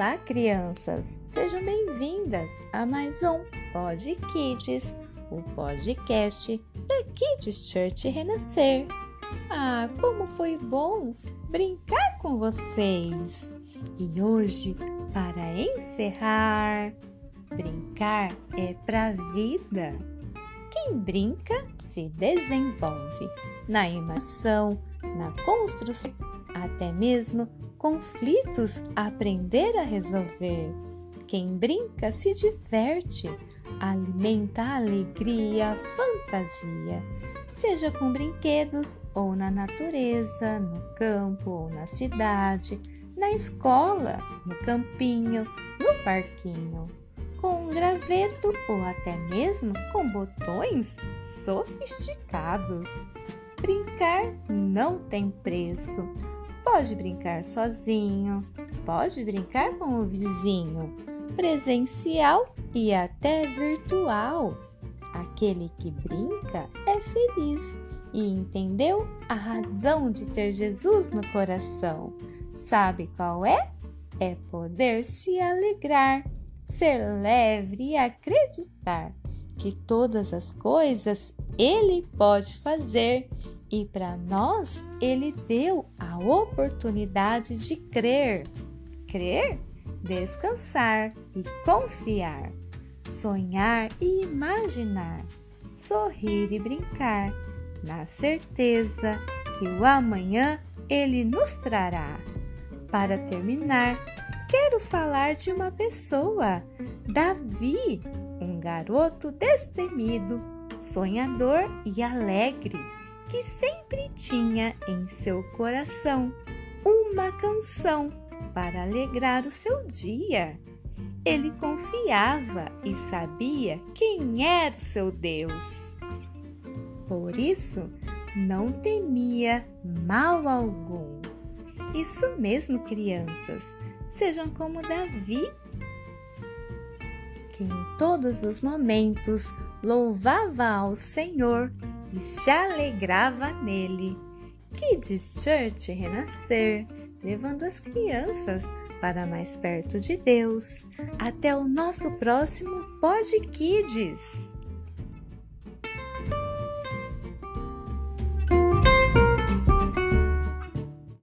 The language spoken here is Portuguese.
Olá, crianças! Sejam bem-vindas a mais um Pod Kids, o podcast da Kids Church Renascer. Ah, como foi bom brincar com vocês! E hoje, para encerrar, brincar é pra vida. Quem brinca se desenvolve na imaginação, na construção, até mesmo conflitos aprender a resolver. Quem brinca se diverte, alimenta a alegria, a fantasia, seja com brinquedos ou na natureza, no campo ou na cidade, na escola, no campinho, no parquinho, com um graveto ou até mesmo com botões sofisticados. Brincar não tem preço Pode brincar sozinho, pode brincar com o vizinho, presencial e até virtual. Aquele que brinca é feliz e entendeu a razão de ter Jesus no coração. Sabe qual é? É poder se alegrar, ser leve e acreditar que todas as coisas Ele pode fazer e para nós, ele deu a oportunidade de crer. Crer, descansar e confiar. Sonhar e imaginar. Sorrir e brincar, na certeza que o amanhã ele nos trará. Para terminar, quero falar de uma pessoa, Davi, um garoto destemido, sonhador e alegre que sempre tinha em seu coração uma canção para alegrar o seu dia. Ele confiava e sabia quem era o seu Deus. Por isso, não temia mal algum. Isso mesmo, crianças, sejam como Davi, que em todos os momentos louvava ao Senhor e se alegrava nele. Kids Church renascer, levando as crianças para mais perto de Deus. Até o nosso próximo Pod Kids!